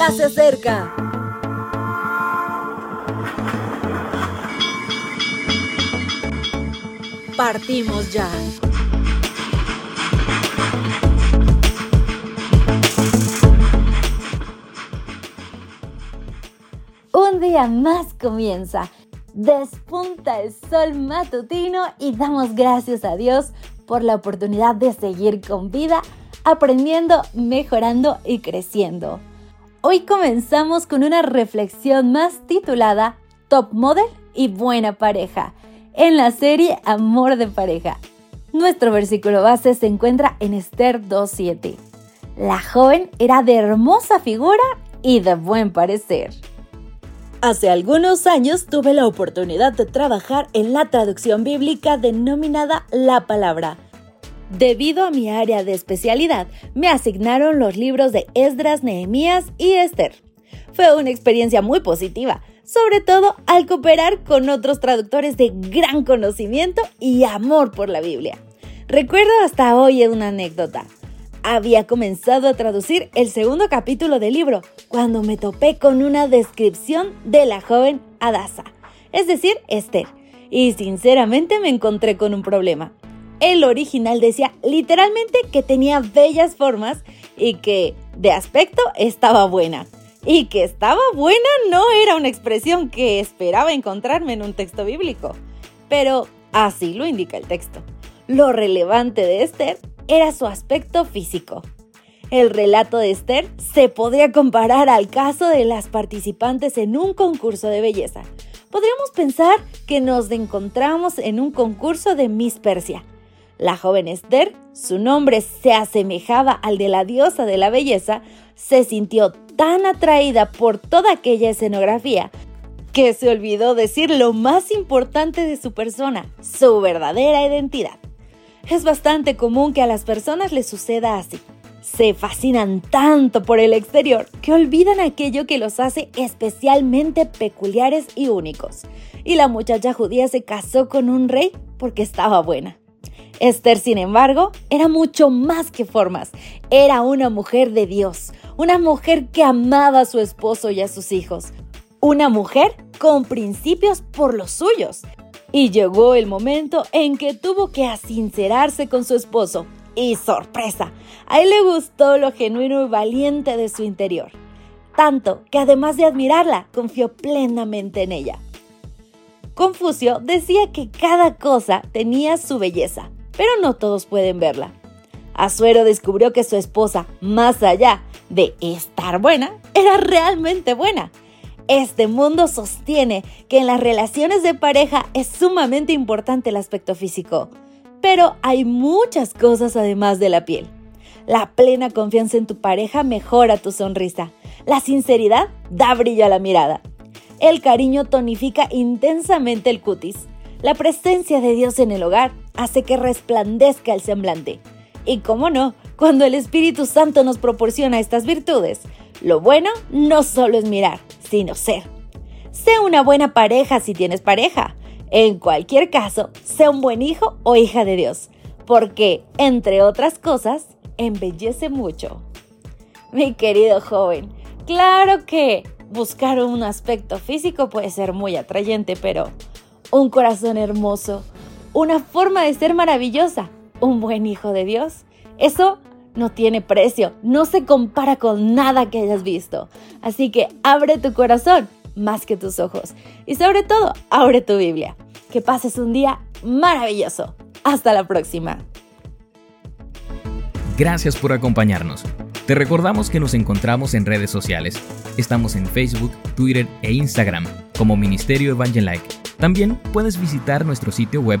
ya se acerca. Partimos ya. Un día más comienza. Despunta el sol matutino y damos gracias a Dios por la oportunidad de seguir con vida, aprendiendo, mejorando y creciendo. Hoy comenzamos con una reflexión más titulada Top Model y Buena Pareja en la serie Amor de Pareja. Nuestro versículo base se encuentra en Esther 2.7. La joven era de hermosa figura y de buen parecer. Hace algunos años tuve la oportunidad de trabajar en la traducción bíblica denominada La Palabra. Debido a mi área de especialidad, me asignaron los libros de Esdras, Nehemías y Esther. Fue una experiencia muy positiva, sobre todo al cooperar con otros traductores de gran conocimiento y amor por la Biblia. Recuerdo hasta hoy una anécdota. Había comenzado a traducir el segundo capítulo del libro cuando me topé con una descripción de la joven Adasa, es decir, Esther, y sinceramente me encontré con un problema. El original decía literalmente que tenía bellas formas y que de aspecto estaba buena. Y que estaba buena no era una expresión que esperaba encontrarme en un texto bíblico, pero así lo indica el texto. Lo relevante de Esther era su aspecto físico. El relato de Esther se podría comparar al caso de las participantes en un concurso de belleza. Podríamos pensar que nos encontramos en un concurso de Miss Persia. La joven Esther, su nombre se asemejaba al de la diosa de la belleza, se sintió tan atraída por toda aquella escenografía que se olvidó decir lo más importante de su persona, su verdadera identidad. Es bastante común que a las personas les suceda así. Se fascinan tanto por el exterior que olvidan aquello que los hace especialmente peculiares y únicos. Y la muchacha judía se casó con un rey porque estaba buena. Esther, sin embargo, era mucho más que formas. Era una mujer de Dios, una mujer que amaba a su esposo y a sus hijos, una mujer con principios por los suyos. Y llegó el momento en que tuvo que asincerarse con su esposo. Y sorpresa, a él le gustó lo genuino y valiente de su interior. Tanto que además de admirarla, confió plenamente en ella. Confucio decía que cada cosa tenía su belleza, pero no todos pueden verla. Azuero descubrió que su esposa, más allá de estar buena, era realmente buena. Este mundo sostiene que en las relaciones de pareja es sumamente importante el aspecto físico, pero hay muchas cosas además de la piel. La plena confianza en tu pareja mejora tu sonrisa. La sinceridad da brillo a la mirada. El cariño tonifica intensamente el cutis. La presencia de Dios en el hogar hace que resplandezca el semblante. Y cómo no, cuando el Espíritu Santo nos proporciona estas virtudes, lo bueno no solo es mirar, sino ser. Sé una buena pareja si tienes pareja. En cualquier caso, sé un buen hijo o hija de Dios, porque, entre otras cosas, embellece mucho. Mi querido joven, claro que buscar un aspecto físico puede ser muy atrayente, pero un corazón hermoso, una forma de ser maravillosa, un buen hijo de Dios. Eso no tiene precio, no se compara con nada que hayas visto. Así que abre tu corazón más que tus ojos. Y sobre todo, abre tu Biblia. Que pases un día maravilloso. Hasta la próxima. Gracias por acompañarnos. Te recordamos que nos encontramos en redes sociales. Estamos en Facebook, Twitter e Instagram como Ministerio Evangelike también puedes visitar nuestro sitio web